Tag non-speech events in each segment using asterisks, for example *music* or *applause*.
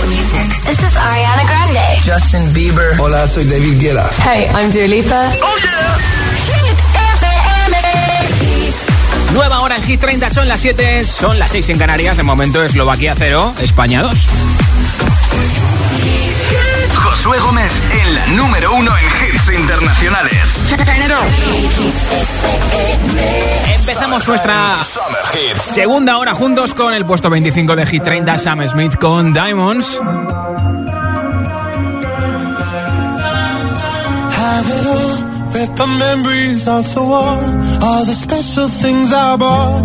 hit music. This is Ariana Grande. Justin Bieber. Hola, soy David Guetta. Hey, I'm Dua Lipa. Oh yeah. Nueva hora en Hit 30, son las 7, son las 6 en Canarias. De momento Eslovaquia 0, España 2. Josué Gómez en la número 1 en hits internacionales. Empezamos nuestra segunda hora juntos con el puesto 25 de Hit 30, Sam Smith con Diamonds. Rip my memories off the wall. All the special things I bought,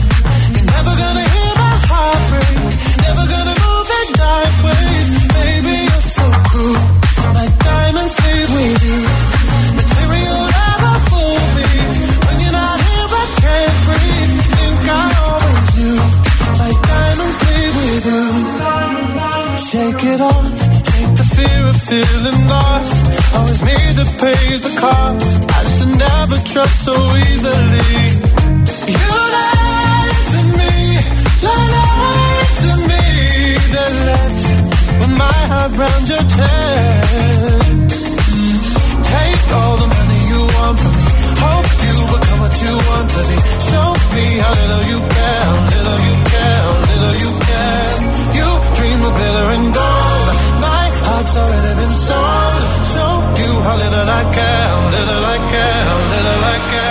Leave with you. Material never fool me. When you're not here, I can't breathe. Think I always. My diamonds with you. Shake it off. Take the fear of feeling lost. Always me that pays the cost. I should never trust so easily. You lied to me. Lied to me. Then left with my heart round your chest. How little you care, little you care, little you care. You dream of glitter and gold. My heart's already been sold. Show you how little I care, little I care, little I care.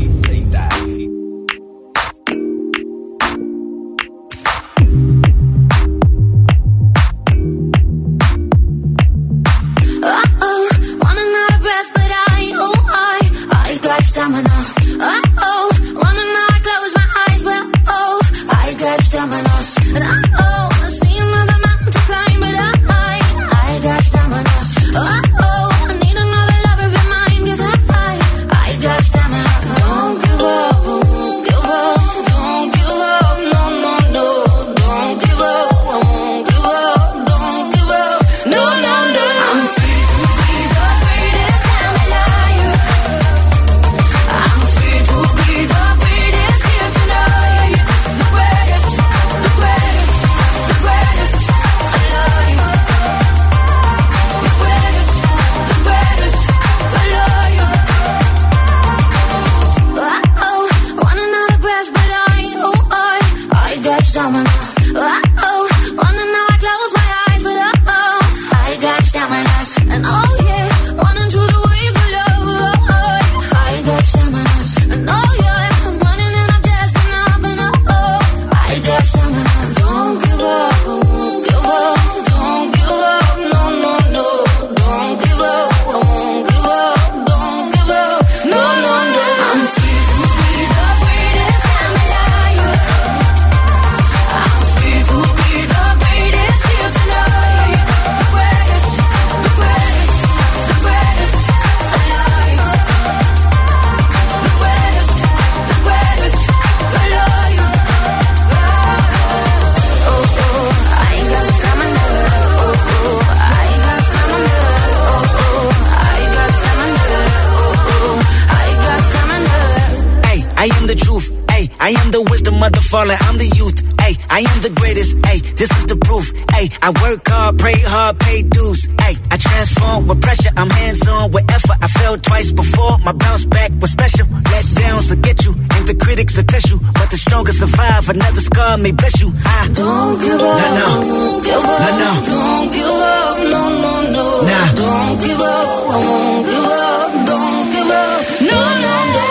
Falling, I'm the youth. Ay, I am the greatest. Ay, this is the proof. Ay, I work hard, pray hard, pay dues. Ay, I transform with pressure. I'm hands on with effort. I fell twice before. My bounce back was special. Let downs will get you, and the critics will test you. But the strongest survive. Another scar may bless you. I don't give up. No, no. Don't give up. No, no. Don't give up. No, no, no. Nah. Don't give up. I won't give up. Don't give up. No, no, no.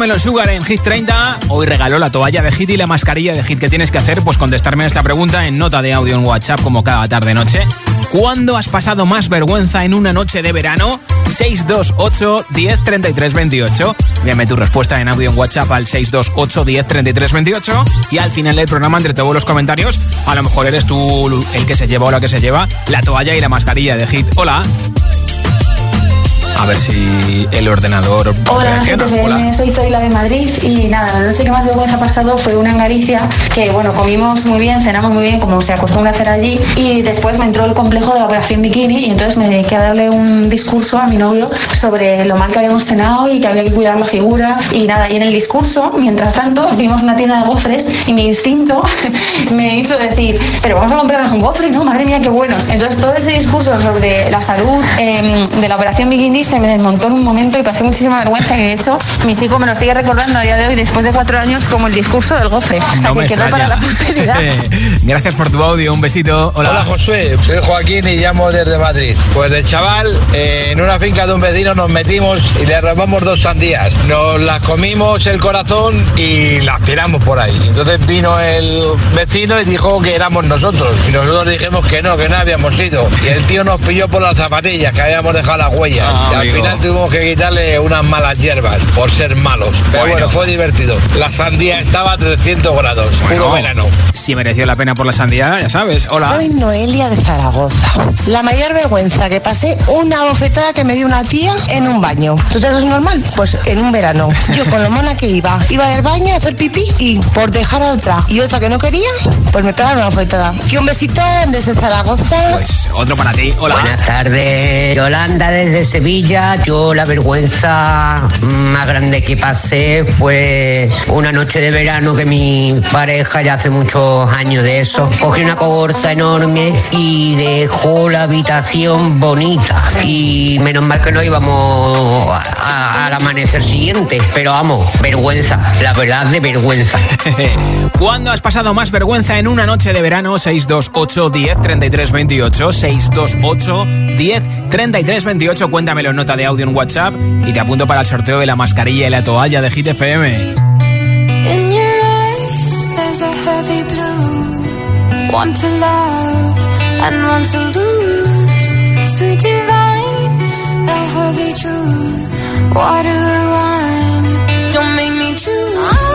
Sugar en Hit 30. Hoy regaló la toalla de Hit y la mascarilla de Hit. que tienes que hacer? Pues contestarme esta pregunta en nota de audio en WhatsApp como cada tarde-noche. ¿Cuándo has pasado más vergüenza en una noche de verano? 628 10 33 28. Envíame tu respuesta en audio en WhatsApp al 628 10 33 28. Y al final del programa, entre todos los comentarios, a lo mejor eres tú el que se lleva o la que se lleva la toalla y la mascarilla de Hit. Hola. A ver si el ordenador. Hola, Hola. soy Zoila de Madrid y nada, la noche que más vergüenza ha pasado fue una en Galicia que, bueno, comimos muy bien, cenamos muy bien, como se acostumbra a hacer allí, y después me entró el complejo de la operación bikini y entonces me dediqué a darle un discurso a mi novio sobre lo mal que habíamos cenado y que había que cuidar la figura y nada. Y en el discurso, mientras tanto, vimos una tienda de gofres y mi instinto *laughs* me hizo decir, pero vamos a comprarnos un gofre, ¿no? Madre mía, qué buenos. Entonces todo ese discurso sobre la salud em, de la operación bikini se me desmontó en un momento y pasé muchísima vergüenza que de hecho mi chico me lo sigue recordando a día de hoy después de cuatro años como el discurso del gofre. O sea que quedó para la posteridad. *laughs* Gracias por tu audio, un besito. Hola. Hola Josué, soy Joaquín y llamo desde Madrid. Pues del chaval, eh, en una finca de un vecino nos metimos y le robamos dos sandías. Nos las comimos el corazón y las tiramos por ahí. Entonces vino el vecino y dijo que éramos nosotros. Y nosotros dijimos que no, que no habíamos sido. Y el tío nos pilló por las zapatillas, que habíamos dejado las huellas. Ah, al final tuvimos que quitarle unas malas hierbas por ser malos. Pero bueno, fue divertido. La sandía estaba a 300 grados, puro verano. Si mereció la pena por la sandía, ya sabes. Hola. Soy Noelia de Zaragoza. La mayor vergüenza que pasé, una bofetada que me dio una tía en un baño. ¿Tú te ves normal? Pues en un verano. Yo con lo mona que iba, iba del baño a hacer pipí y por dejar a otra y otra que no quería, pues me pegaron una bofetada. Y un besito desde Zaragoza. Pues otro para ti. Hola. Buenas tardes. Yolanda desde Sevilla yo la vergüenza más grande que pasé fue una noche de verano que mi pareja, ya hace muchos años de eso, cogió una cogorza enorme y dejó la habitación bonita. Y menos mal que no íbamos al amanecer siguiente, pero vamos, vergüenza, la verdad de vergüenza. *laughs* ¿Cuándo has pasado más vergüenza en una noche de verano? 628 10 33 28 628 10 33 28 cuéntamelo en nota de audio en WhatsApp y te apunto para el sorteo de la mascarilla y la toalla de Hit FM. In your eyes, there's a heavy blue. One to love and one to lose. Sweet divine, the heavy truth. Water wine, don't make me choose.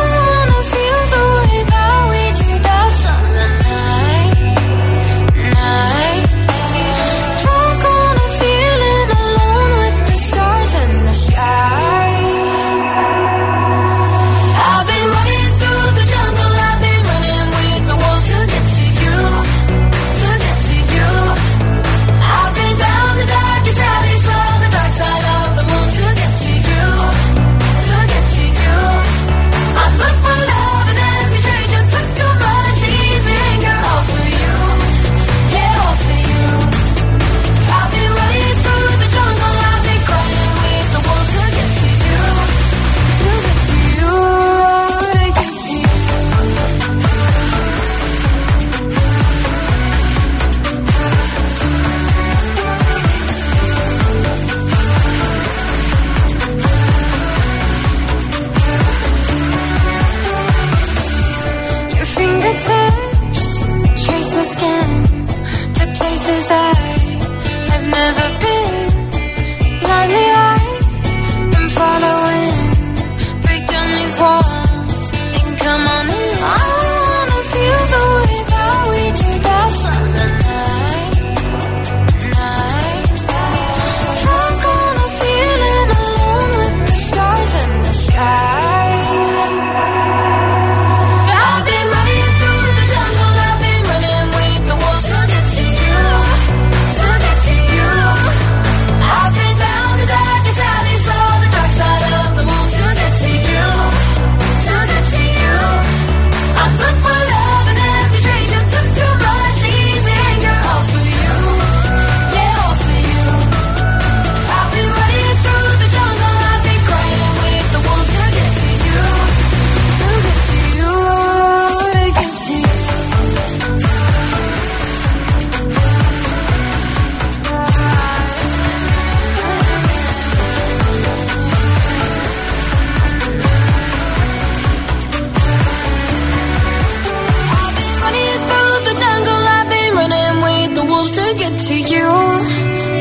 To you,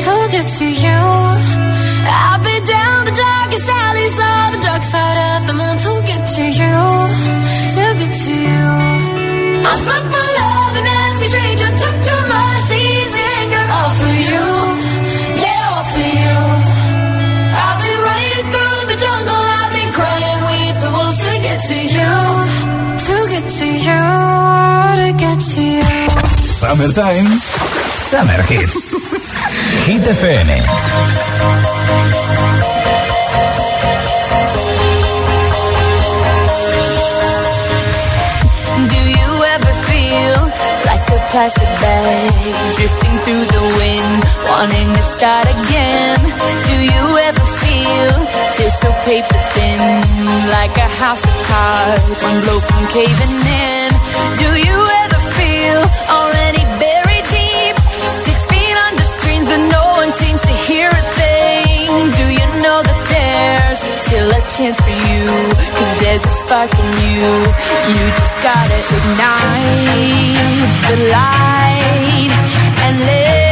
to get to you. I've been down the darkest alleys on the dark side of the moon to get to you, to get to you. I put my love and every stranger, took too much easy anger all for you, yeah, all for you. I've been running through the jungle, I've been crying with the wolves to get to you, to get to you, to get to you. Summertime, Summer Hits. Hit FM. Do you ever feel like a plastic bag drifting through the wind, wanting to start again? Do you ever feel this so paper thin, like a house of cards, one blow from caving in? Do you ever feel Do you know that there's still a chance for you? Cause there's a spark in you. You just gotta ignite the light and let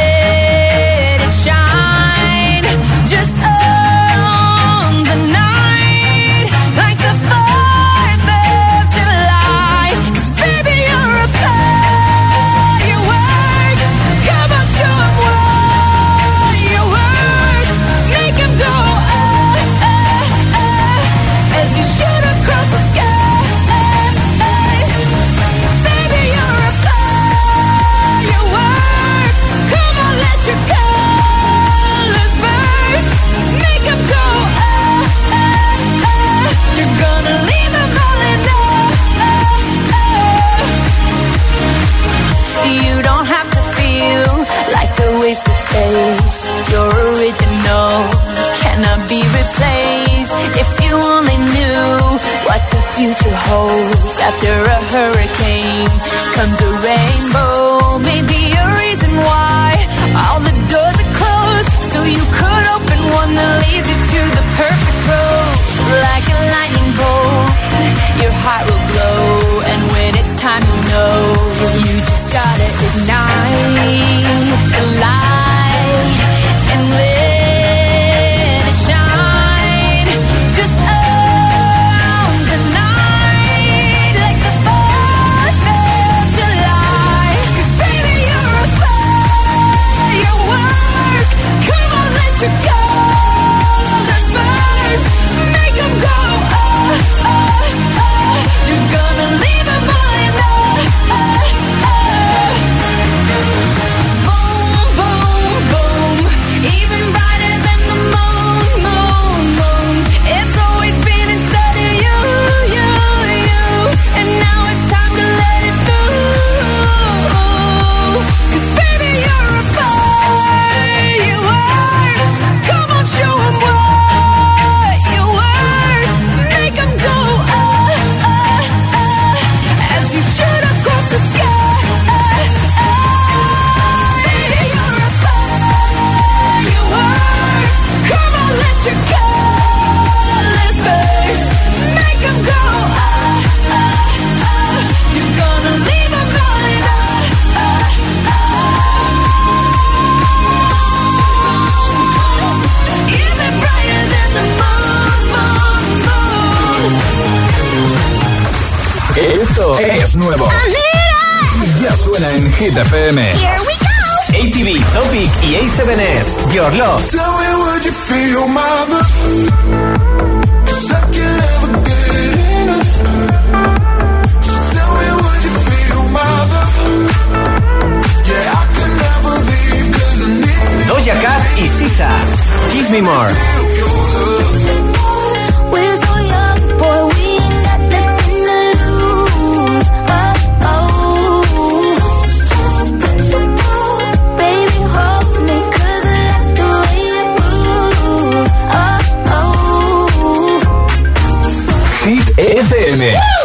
holds after a hurricane comes a rainbow. Maybe a reason why all the doors are closed, so you could open one that leads you to the perfect road. Like a lightning bolt, your heart will glow, and when it's time, you know you just gotta ignite Es nuevo. Y ya suena en Hit Here we go. ATV, Topic y A7S. Your Love. Tell what you feel, mama. Doja Cat y Sisa. Kiss Me More.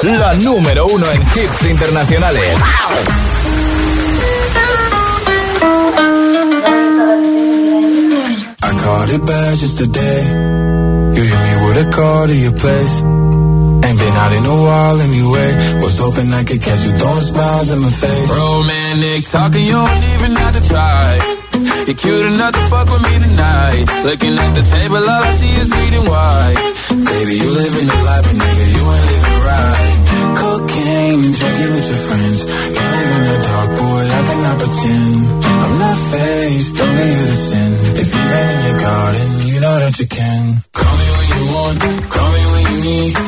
La número uno en hits internacionales. I caught it bad just today. You hit me with a call to your place. Ain't been out in a while anyway. Was hoping I could catch you throwing smiles in my face. Romantic talking, you don't even have to try. You're cute enough to fuck with me tonight. Looking at the table, all I see is bleeding white. Baby, you living the life, but nigga, you ain't living right. Cocaine and drinking with your friends. Can't live in the dark, boy, I cannot pretend. I'm not faced, only you to sin. If you've in your garden, you know that you can. Call me when you want, call me when you need.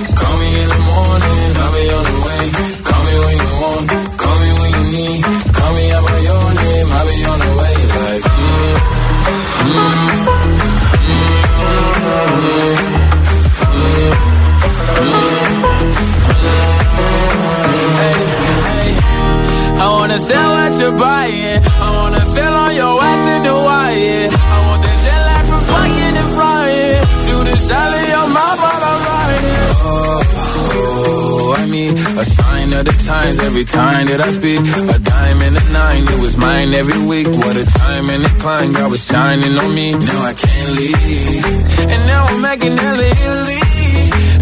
That I speak. A dime and a nine, it was mine every week. What a time and a climb, God was shining on me. Now I can't leave. And now I'm making hella Italy.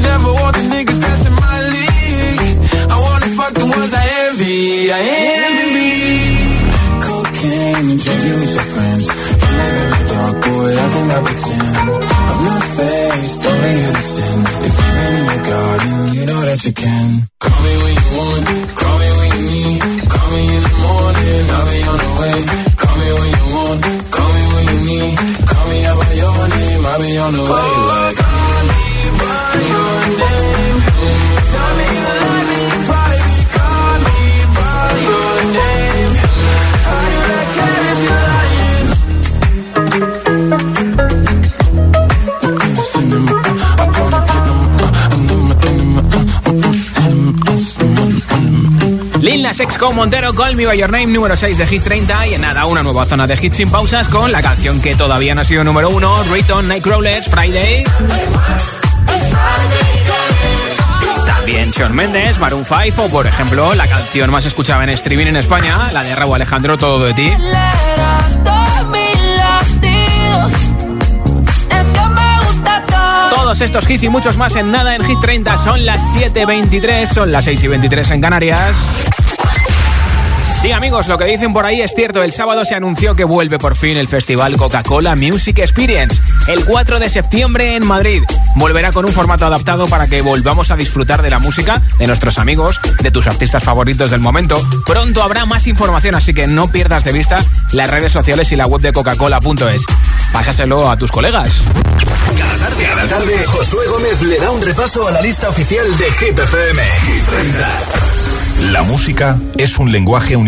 Never want the niggas in my league. I wanna fuck the ones I envy. I envy. Cocaine and drinking with your friends. You live in the dark, boy, I cannot pretend. I'm not faced, only you to. If you've been in your garden, you know that you can. Call me when you want, call I'll be on the way. Call me when you want, call me when you need. Call me out by your name, I'll be on the way. Like, call me by your name. Tell me Lil Nas X con Montero, Call Me By Your Name, número 6 de Hit 30 y en nada, una nueva zona de hits sin pausas con la canción que todavía no ha sido número 1, Riton, Nightcrawlers, Friday. También Shawn Mendes, Maroon 5 o por ejemplo la canción más escuchada en streaming en España, la de Raúl Alejandro, Todo de ti. Todos estos hits y muchos más en nada en Hit 30 son las 7.23, son las 6 y 23 en Canarias. Sí, amigos, lo que dicen por ahí es cierto. El sábado se anunció que vuelve por fin el festival Coca-Cola Music Experience. El 4 de septiembre en Madrid. Volverá con un formato adaptado para que volvamos a disfrutar de la música de nuestros amigos, de tus artistas favoritos del momento. Pronto habrá más información, así que no pierdas de vista las redes sociales y la web de coca-cola.es. Pásaselo a tus colegas. Cada tarde, cada tarde, Josué Gómez le da un repaso a la lista oficial de Hit FM. Hit 30. La música es un lenguaje universal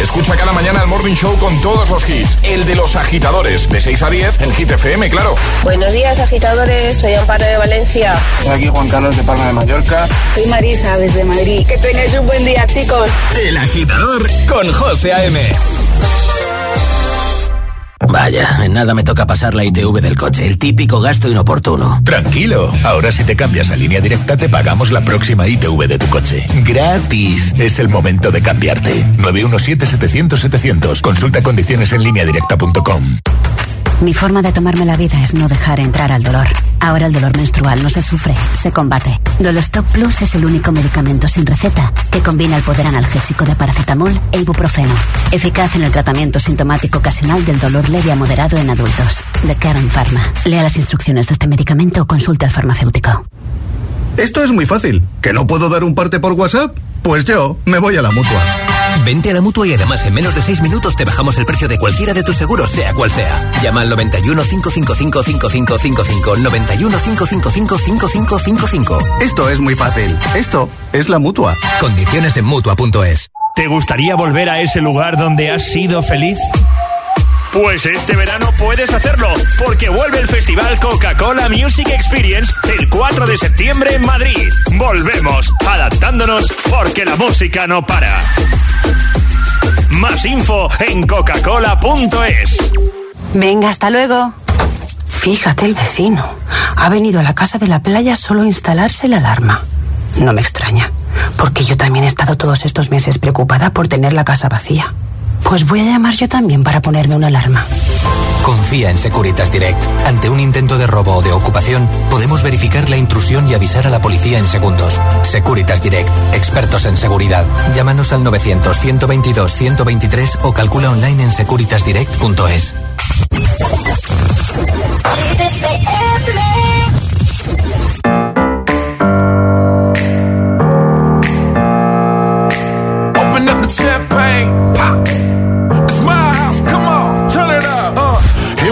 Escucha cada mañana el Morning Show con todos los hits. El de los agitadores, de 6 a 10 en Hit FM, claro. Buenos días, agitadores. Soy Amparo de Valencia. Soy aquí Juan Carlos de Palma de Mallorca. Soy Marisa desde Madrid. Que tengáis un buen día, chicos. El agitador con José A.M. Vaya, en nada me toca pasar la ITV del coche, el típico gasto inoportuno. Tranquilo, ahora si te cambias a línea directa te pagamos la próxima ITV de tu coche. Gratis. Es el momento de cambiarte. 917-700-700. Consulta condiciones en línea directa.com. Mi forma de tomarme la vida es no dejar entrar al dolor. Ahora el dolor menstrual no se sufre, se combate. Dolostop Plus es el único medicamento sin receta que combina el poder analgésico de paracetamol e ibuprofeno. Eficaz en el tratamiento sintomático ocasional del dolor leve a moderado en adultos. De Karen Pharma. Lea las instrucciones de este medicamento o consulte al farmacéutico. Esto es muy fácil. ¿Que no puedo dar un parte por WhatsApp? Pues yo me voy a la mutua. Vente a la mutua y además en menos de 6 minutos te bajamos el precio de cualquiera de tus seguros, sea cual sea. Llama al 91 555 5555. 91 555 5555. Esto es muy fácil. Esto es la mutua. Condiciones en mutua.es. ¿Te gustaría volver a ese lugar donde has sido feliz? Pues este verano puedes hacerlo, porque vuelve el Festival Coca-Cola Music Experience el 4 de septiembre en Madrid. Volvemos, adaptándonos, porque la música no para. Más info en coca-cola.es. Venga, hasta luego. Fíjate el vecino. Ha venido a la casa de la playa solo a instalarse la alarma. No me extraña, porque yo también he estado todos estos meses preocupada por tener la casa vacía. Pues voy a llamar yo también para ponerme una alarma. Confía en Securitas Direct. Ante un intento de robo o de ocupación, podemos verificar la intrusión y avisar a la policía en segundos. Securitas Direct, expertos en seguridad. Llámanos al 900-122-123 o calcula online en securitasdirect.es.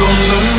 Welcome to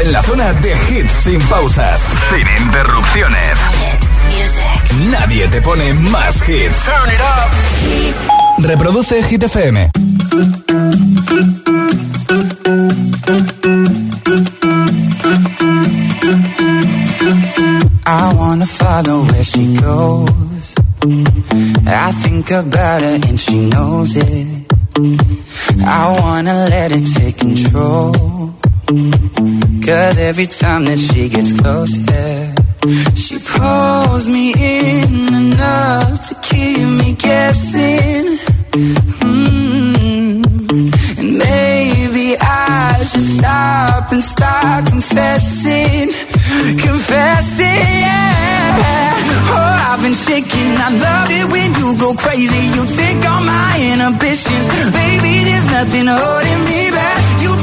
En la zona de hits sin pausas, Sin interrupciones. Nadie te pone más hits. Reproduce Hit FM. I wanna follow where she goes. I think about her and she knows it. I wanna let it take control. Cause every time that she gets closer, she pulls me in enough to keep me guessing. Mm. And maybe I should stop and start confessing. Confessing, yeah. Oh, I've been shaking. I love it when you go crazy. You take all my inhibitions. Baby, there's nothing holding me back.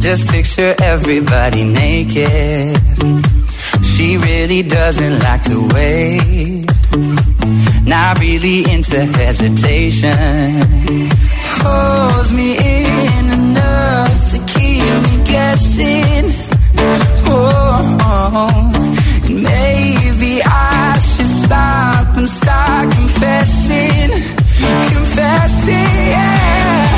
Just picture everybody naked. She really doesn't like to wait. Not really into hesitation. Pulls me in enough to keep me guessing. Oh, and maybe I should stop and start confessing. Confessing, yeah.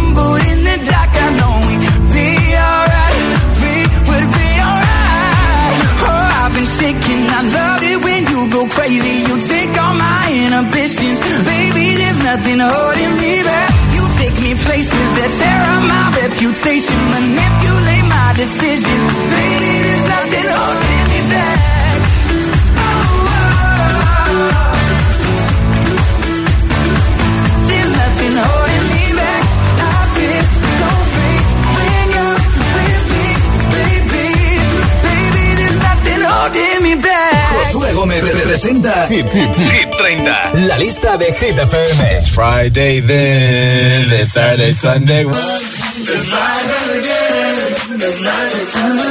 crazy. You take all my inhibitions. Baby, there's nothing holding me back. You take me places that tear up my reputation. Manipulate my decisions. Baby, there's nothing holding me back. Oh, oh. There's nothing holding me back. I feel so free when you're with me, baby. Baby, there's nothing holding me back. Josué Gómez representa Hit, Hit, Hit 30, la lista de Hit FM. It's Friday then, it's Saturday, Sunday. It's Friday again. It's Friday, Sunday,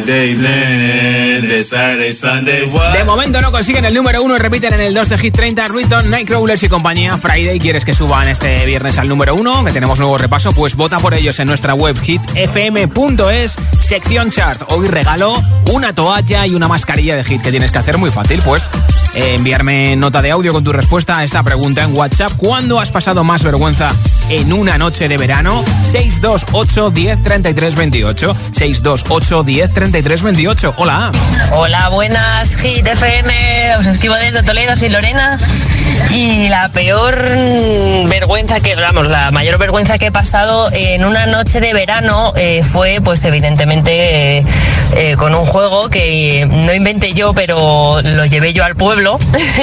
Friday then, De momento no consiguen el número uno y repiten en el 2 de Hit 30 Ruiton, Nightcrawlers y compañía. Friday, ¿quieres que suban este viernes al número uno? Que tenemos nuevo repaso, pues vota por ellos en nuestra web hitfm.es, sección chart. Hoy regalo una toalla y una mascarilla de hit. que tienes que hacer? Muy fácil, pues eh, enviarme nota de audio con tu respuesta a esta pregunta en WhatsApp. ¿Cuándo has pasado más vergüenza en una noche de verano? 628 10 33 28. 628 10 33 28. Hola. Hola, buenas, Hit FM. Os escribo desde Toledo, soy Lorena. Y la peor vergüenza que, vamos, la mayor vergüenza que he pasado en una noche de verano eh, fue, pues, evidentemente, eh, eh, con un juego que no inventé yo, pero lo llevé yo al pueblo.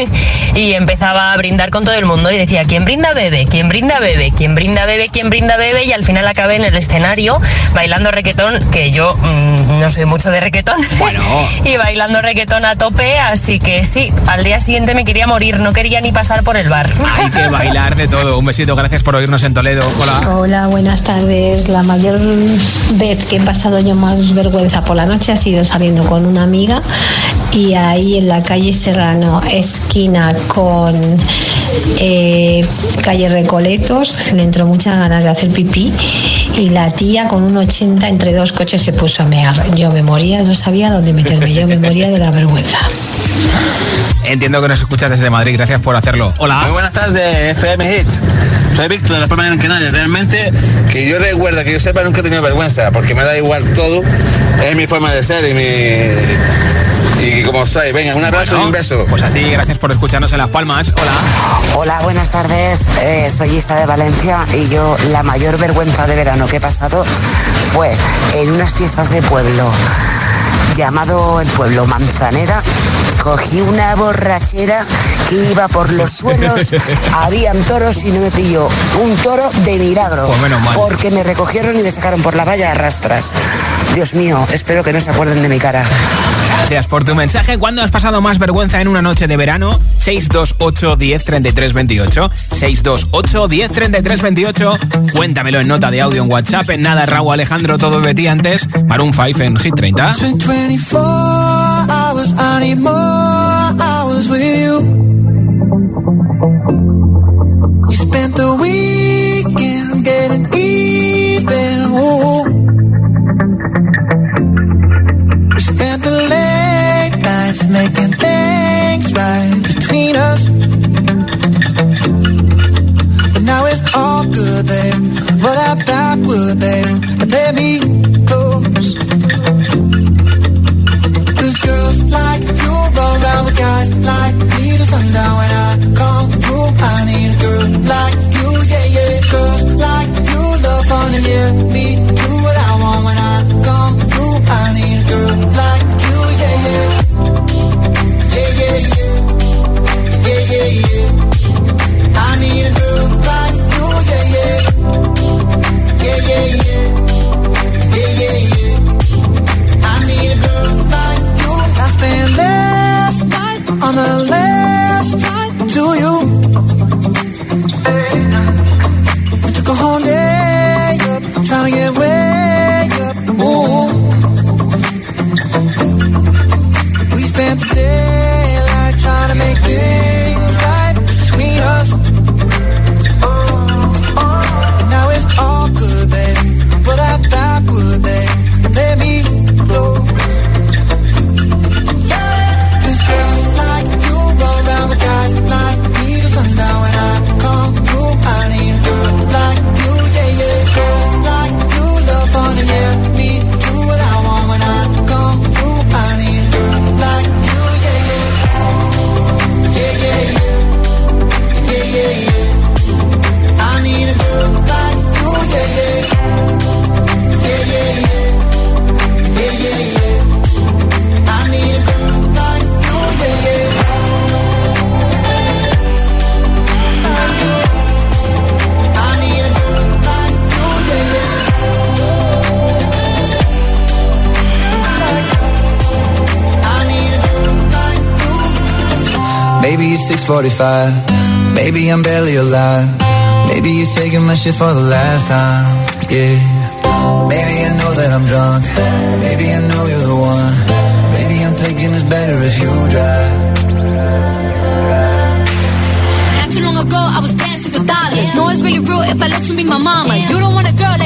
*laughs* y empezaba a brindar con todo el mundo y decía, ¿quién brinda bebe? ¿Quién brinda bebe? ¿Quién brinda bebe? ¿Quién brinda bebe? Y al final acabé en el escenario bailando requetón, que yo mm, no soy mucho de requetón. *laughs* y bailando reggaetón a tope, así que sí, al día siguiente me quería morir, no quería ni pasar por el bar. Hay que bailar de todo. Un besito, gracias por oírnos en Toledo. Hola. Hola, buenas tardes. La mayor vez que he pasado yo más vergüenza por la noche ha sido saliendo con una amiga y ahí en la calle Serrano, esquina con eh, calle Recoletos, le entró muchas ganas de hacer pipí y la tía con un 80 entre dos coches se puso a mear. Yo me moría, no sabía dónde meterme, yo me moría de la vergüenza. Entiendo que nos escuchas desde Madrid, gracias por hacerlo. Hola. Muy buenas tardes, FM Hits. Soy Víctor de las Palmas de Gran Canaria. Realmente, que yo recuerdo, que yo sepa, nunca he tenido vergüenza, porque me da igual todo. Es mi forma de ser y mi. Y como soy. Venga, un abrazo y un beso. Pues a ti, gracias por escucharnos en Las Palmas. Hola. Hola, buenas tardes. Eh, soy Isa de Valencia y yo la mayor vergüenza de verano que he pasado fue en unas fiestas de pueblo llamado el pueblo Manzanera. Cogí una borrachera que iba por los suelos, *laughs* habían toros y no me pilló un toro de milagro. Pues menos mal. Porque me recogieron y me sacaron por la valla a rastras. Dios mío, espero que no se acuerden de mi cara. Gracias por tu mensaje. ¿Cuándo has pasado más vergüenza en una noche de verano? 628 10 33 28. 628 10 33 28. Cuéntamelo en nota de audio en WhatsApp. En nada, Raúl Alejandro, todo de ti antes. Maroon 5 en Hit 30. Yeah, me do what I want when I come through. I need a girl like you, yeah, yeah. Yeah, yeah, yeah. Yeah. I need a girl like you, yeah, yeah. Yeah, yeah, yeah. Yeah. I need a girl like you. I last night on the last flight to you. 45. Maybe I'm barely alive. Maybe you're taking my shit for the last time. Yeah. Maybe I know that I'm drunk. Maybe I know you're the one. Maybe I'm thinking it's better if you drive. Not too long ago, I was dancing for dollars. No, it's really real if I let you be my mama. You don't want a girl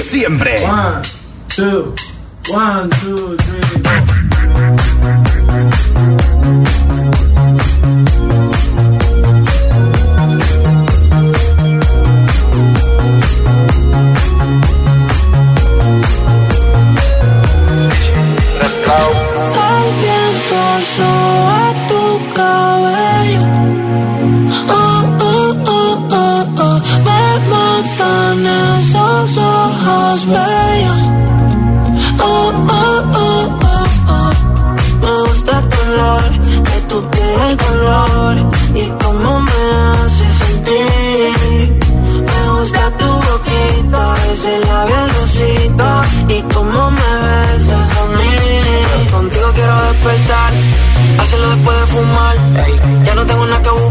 Siempre. One, two, one, two, three, no tengo nada que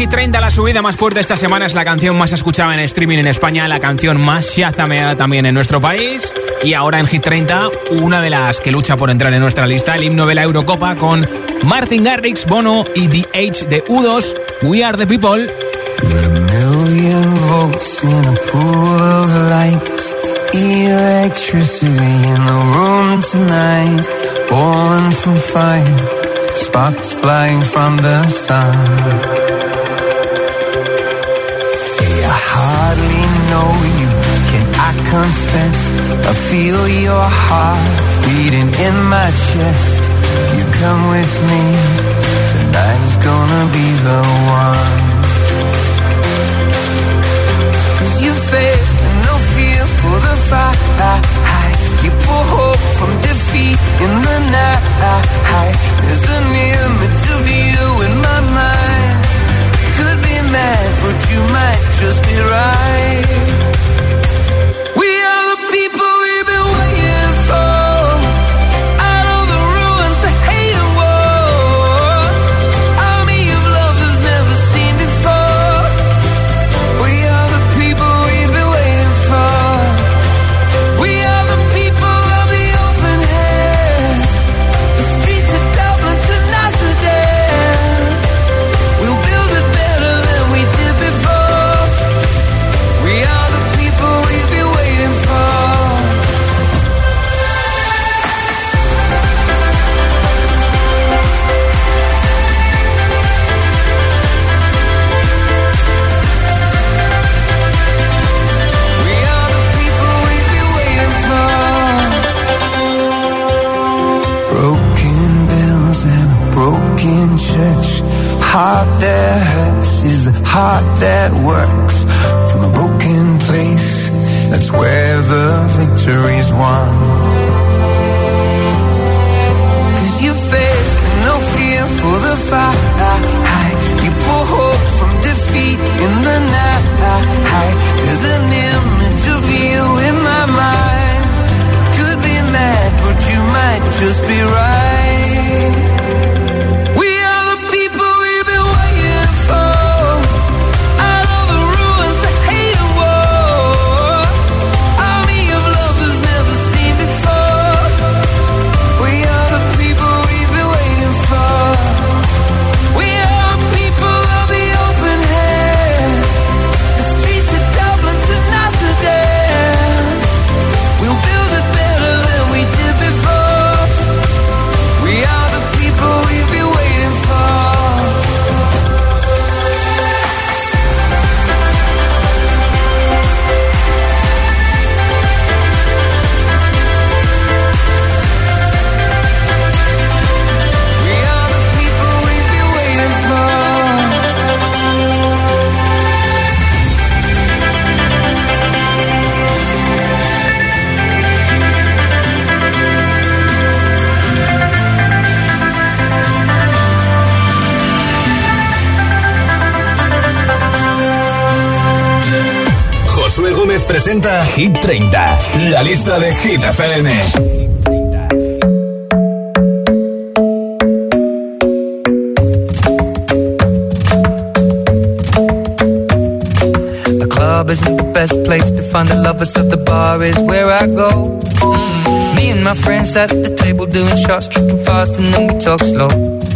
Hit 30, la subida más fuerte esta semana es la canción más escuchada en streaming en España, la canción más shazameada también en nuestro país. Y ahora en Hit 30, una de las que lucha por entrar en nuestra lista, el himno de la Eurocopa con Martin Garrix, Bono y DH de U2, We Are the People. Sparks flying from the sun. confess. I feel your heart beating in my chest. If you come with me. Tonight is gonna be the one. Cause you fail and no fear for the fight. You pull hope from defeat in the night. There's an image of you in my mind. Could be mad but you might just be right. Presenta Hit 30, la lista de Hit FM. The club isn't the best place to find the lovers, so the bar is where I go. Mm. Me and my friends at the table doing shots, tripping fast, and then we talk slow.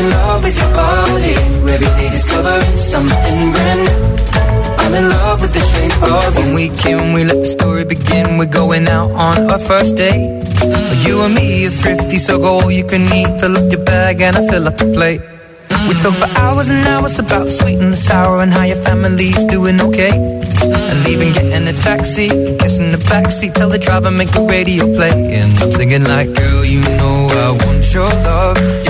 In love with your body. Every day discovering something brand new. I'm in love with the shape of you. When we came, we let the story begin. We're going out on our first date. You and me are thrifty, so go all you can eat. Fill up your bag and I fill up the plate. We talk for hours and hours about the sweet and the sour and how your family's doing okay. And leaving, getting a taxi, kissing the backseat, tell the driver make the radio play. And I'm singing like, girl, you know I want your love.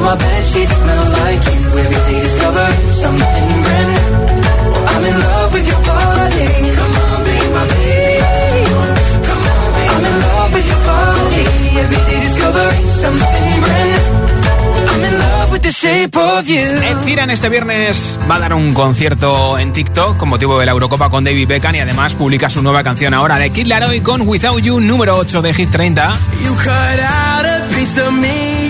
Now my bed sheets smell like you. Every day discovering something brand new. Well, I'm in love with your body. Come on, be my baby. Come on, be I'm in love with your body. Every day discovering something brand new. I'm in love with the shape of you. Ed Sheeran este viernes va a dar un concierto en TikTok con motivo de la Eurocopa con David Beckham y además publica su nueva canción ahora de Kid Laroi con Without You, número 8 de Hit 30. You cut out a piece of me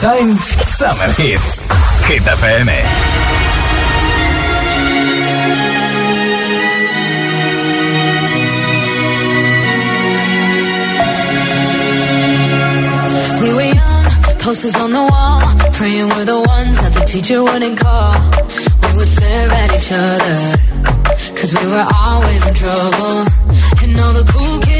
Time Summer Hits. Hit FM. We were young, posters on the wall, praying we're the ones that the teacher wouldn't call. We would stare at each other, cause we were always in trouble. And all the cool kids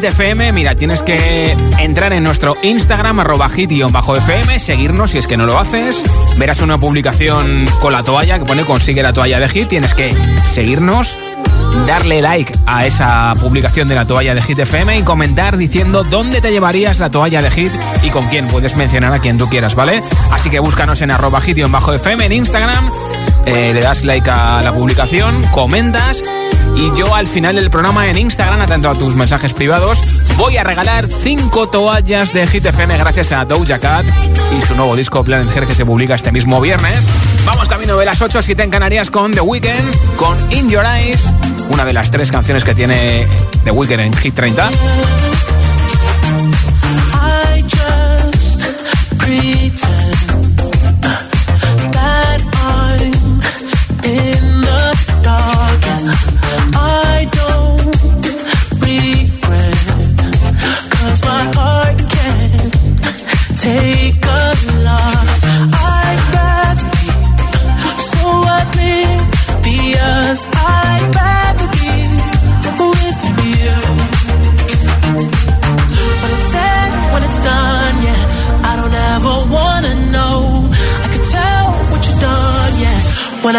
Hit FM? Mira, tienes que entrar en nuestro Instagram, arroba hit-fm, seguirnos si es que no lo haces. Verás una publicación con la toalla que pone consigue la toalla de Hit. Tienes que seguirnos, darle like a esa publicación de la toalla de Hit FM y comentar diciendo dónde te llevarías la toalla de Hit y con quién. Puedes mencionar a quien tú quieras, ¿vale? Así que búscanos en arroba hit-fm en Instagram, eh, le das like a la publicación, comentas y yo al final del programa en Instagram, atento a tus mensajes privados, voy a regalar 5 toallas de Hit FM gracias a Doja Cat y su nuevo disco Planet Her que se publica este mismo viernes. Vamos camino de las 8, 7 en Canarias con The Weeknd, con In Your Eyes, una de las tres canciones que tiene The Weeknd en Hit 30. When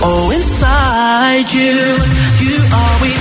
Oh, inside you. You hide